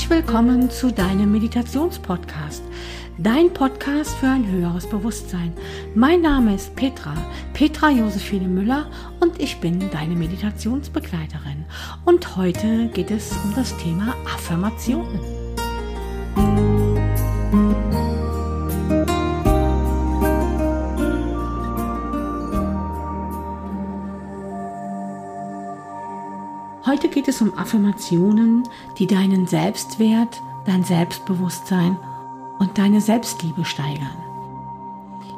Herzlich willkommen zu deinem Meditationspodcast. Dein Podcast für ein höheres Bewusstsein. Mein Name ist Petra, Petra Josephine Müller und ich bin deine Meditationsbegleiterin. Und heute geht es um das Thema Affirmationen. Heute geht es um Affirmationen, die deinen Selbstwert, dein Selbstbewusstsein und deine Selbstliebe steigern.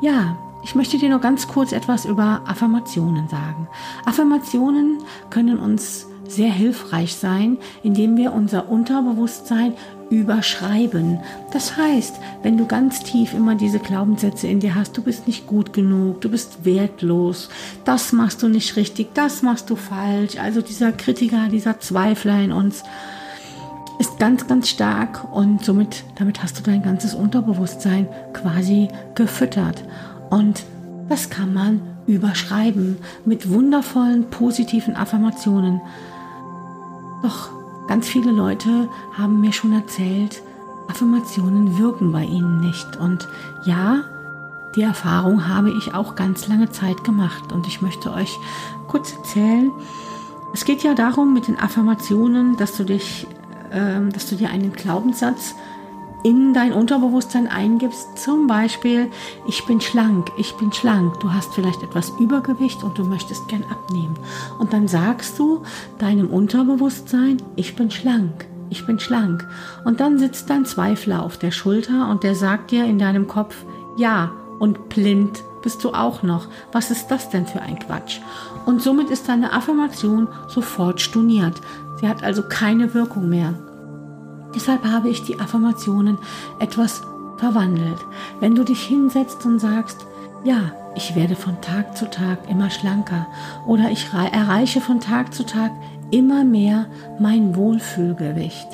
Ja, ich möchte dir nur ganz kurz etwas über Affirmationen sagen. Affirmationen können uns sehr hilfreich sein, indem wir unser Unterbewusstsein überschreiben. Das heißt, wenn du ganz tief immer diese Glaubenssätze in dir hast, du bist nicht gut genug, du bist wertlos, das machst du nicht richtig, das machst du falsch. Also dieser Kritiker, dieser Zweifler in uns ist ganz, ganz stark und somit, damit hast du dein ganzes Unterbewusstsein quasi gefüttert. Und das kann man überschreiben mit wundervollen, positiven Affirmationen. Doch ganz viele Leute haben mir schon erzählt, Affirmationen wirken bei ihnen nicht. Und ja, die Erfahrung habe ich auch ganz lange Zeit gemacht. Und ich möchte euch kurz erzählen, es geht ja darum mit den Affirmationen, dass du dich, äh, dass du dir einen Glaubenssatz in dein Unterbewusstsein eingibst, zum Beispiel, ich bin schlank, ich bin schlank, du hast vielleicht etwas Übergewicht und du möchtest gern abnehmen. Und dann sagst du deinem Unterbewusstsein, ich bin schlank, ich bin schlank. Und dann sitzt dein Zweifler auf der Schulter und der sagt dir in deinem Kopf, ja, und blind bist du auch noch. Was ist das denn für ein Quatsch? Und somit ist deine Affirmation sofort storniert. Sie hat also keine Wirkung mehr. Deshalb habe ich die Affirmationen etwas verwandelt. Wenn du dich hinsetzt und sagst, ja, ich werde von Tag zu Tag immer schlanker oder ich erreiche von Tag zu Tag immer mehr mein Wohlfühlgewicht.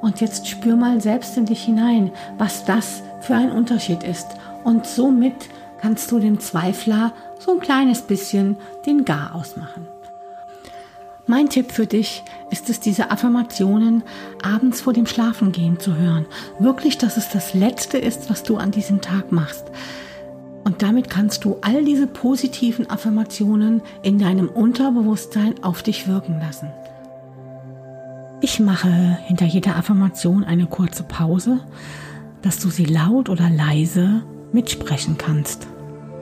Und jetzt spür mal selbst in dich hinein, was das für ein Unterschied ist. Und somit kannst du dem Zweifler so ein kleines bisschen den Gar ausmachen. Mein Tipp für dich ist es, diese Affirmationen abends vor dem Schlafengehen zu hören. Wirklich, dass es das Letzte ist, was du an diesem Tag machst. Und damit kannst du all diese positiven Affirmationen in deinem Unterbewusstsein auf dich wirken lassen. Ich mache hinter jeder Affirmation eine kurze Pause, dass du sie laut oder leise mitsprechen kannst.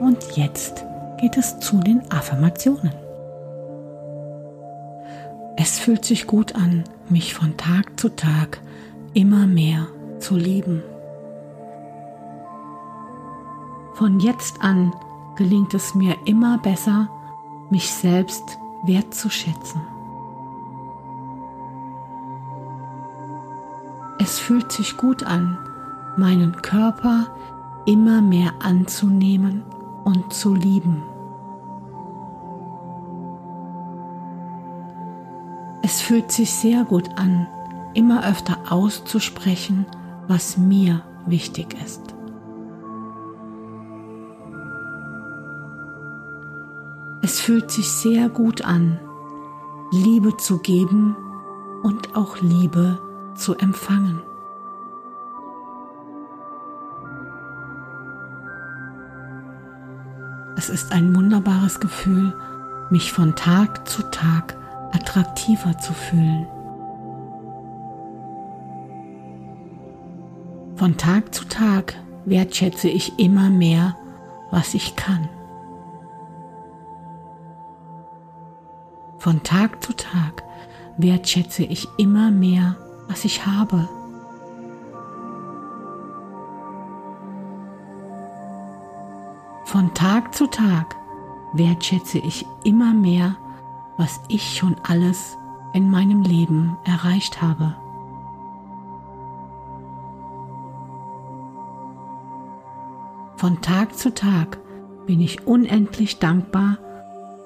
Und jetzt geht es zu den Affirmationen. Es fühlt sich gut an, mich von Tag zu Tag immer mehr zu lieben. Von jetzt an gelingt es mir immer besser, mich selbst wertzuschätzen. Es fühlt sich gut an, meinen Körper immer mehr anzunehmen und zu lieben. Es fühlt sich sehr gut an, immer öfter auszusprechen, was mir wichtig ist. Es fühlt sich sehr gut an, Liebe zu geben und auch Liebe zu empfangen. Es ist ein wunderbares Gefühl, mich von Tag zu Tag attraktiver zu fühlen. Von Tag zu Tag wertschätze ich immer mehr, was ich kann. Von Tag zu Tag wertschätze ich immer mehr, was ich habe. Von Tag zu Tag wertschätze ich immer mehr, was ich schon alles in meinem Leben erreicht habe. Von Tag zu Tag bin ich unendlich dankbar,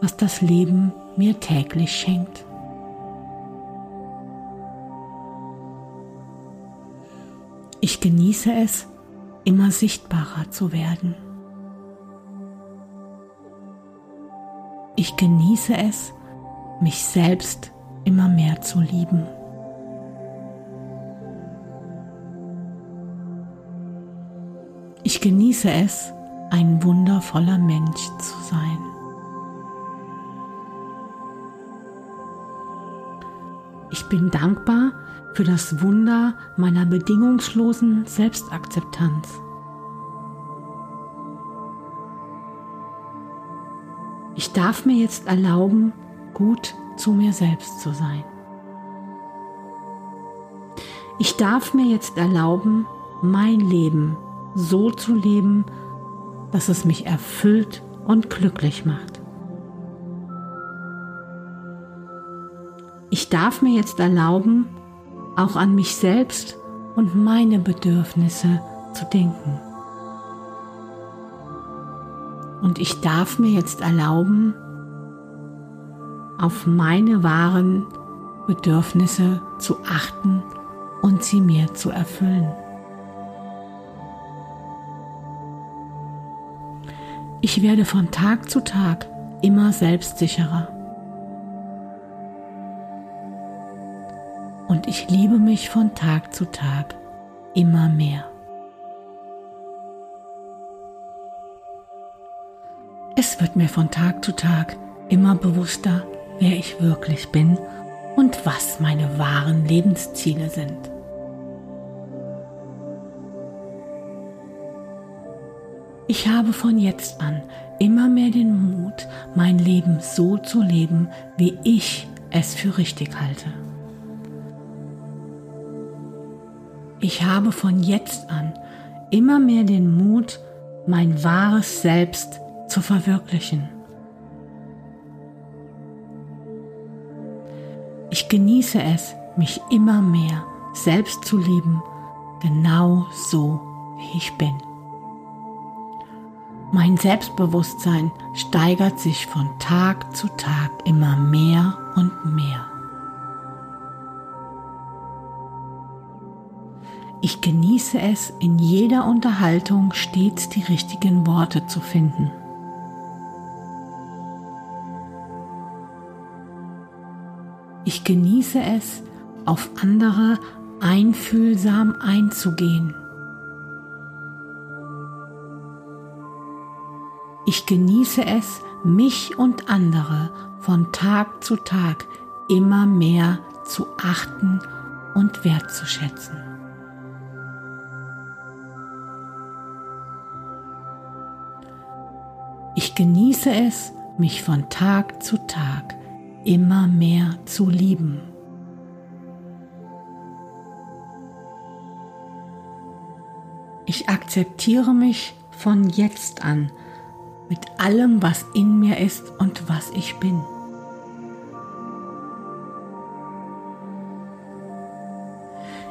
was das Leben mir täglich schenkt. Ich genieße es, immer sichtbarer zu werden. Ich genieße es, mich selbst immer mehr zu lieben. Ich genieße es, ein wundervoller Mensch zu sein. Ich bin dankbar für das Wunder meiner bedingungslosen Selbstakzeptanz. Ich darf mir jetzt erlauben, gut zu mir selbst zu sein. Ich darf mir jetzt erlauben, mein Leben so zu leben, dass es mich erfüllt und glücklich macht. Ich darf mir jetzt erlauben, auch an mich selbst und meine Bedürfnisse zu denken. Und ich darf mir jetzt erlauben, auf meine wahren Bedürfnisse zu achten und sie mir zu erfüllen. Ich werde von Tag zu Tag immer selbstsicherer. Und ich liebe mich von Tag zu Tag immer mehr. Es wird mir von Tag zu Tag immer bewusster, wer ich wirklich bin und was meine wahren Lebensziele sind. Ich habe von jetzt an immer mehr den Mut, mein Leben so zu leben, wie ich es für richtig halte. Ich habe von jetzt an immer mehr den Mut, mein wahres Selbst zu verwirklichen. Ich genieße es, mich immer mehr selbst zu lieben, genau so wie ich bin. Mein Selbstbewusstsein steigert sich von Tag zu Tag immer mehr und mehr. Ich genieße es, in jeder Unterhaltung stets die richtigen Worte zu finden. Ich genieße es, auf andere einfühlsam einzugehen. Ich genieße es, mich und andere von Tag zu Tag immer mehr zu achten und wertzuschätzen. Ich genieße es, mich von Tag zu Tag immer mehr zu lieben. Ich akzeptiere mich von jetzt an mit allem, was in mir ist und was ich bin.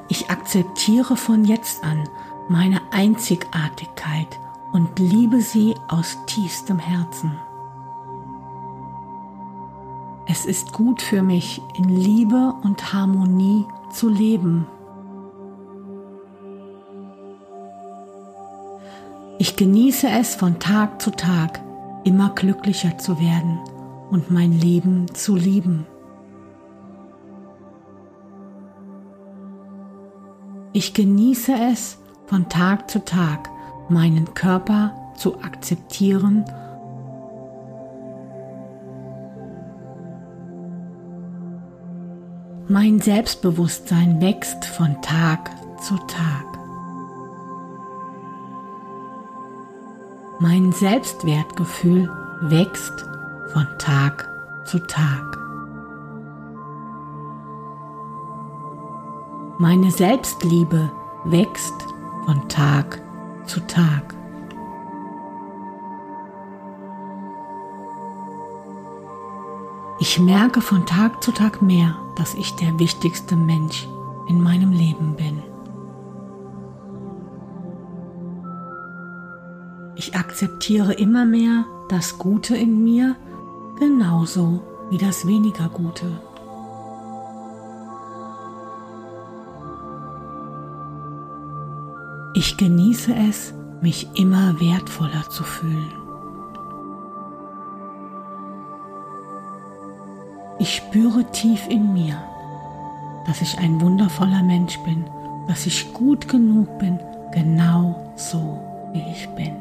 Ich akzeptiere von jetzt an meine Einzigartigkeit und liebe sie aus tiefstem Herzen. Es ist gut für mich, in Liebe und Harmonie zu leben. Ich genieße es von Tag zu Tag, immer glücklicher zu werden und mein Leben zu lieben. Ich genieße es von Tag zu Tag, meinen Körper zu akzeptieren Mein Selbstbewusstsein wächst von Tag zu Tag. Mein Selbstwertgefühl wächst von Tag zu Tag. Meine Selbstliebe wächst von Tag zu Tag. Ich merke von Tag zu Tag mehr, dass ich der wichtigste Mensch in meinem Leben bin. Ich akzeptiere immer mehr das Gute in mir genauso wie das weniger Gute. Ich genieße es, mich immer wertvoller zu fühlen. Ich spüre tief in mir, dass ich ein wundervoller Mensch bin, dass ich gut genug bin, genau so wie ich bin.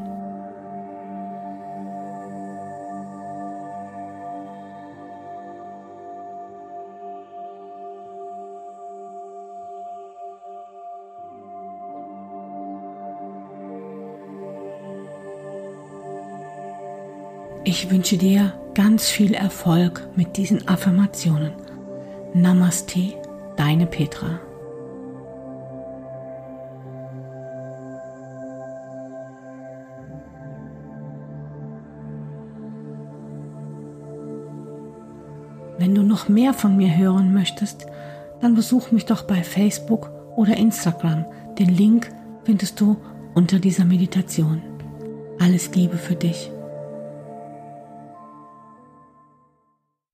Ich wünsche dir ganz viel Erfolg mit diesen Affirmationen. Namaste, deine Petra. Wenn du noch mehr von mir hören möchtest, dann besuch mich doch bei Facebook oder Instagram. Den Link findest du unter dieser Meditation. Alles Liebe für dich.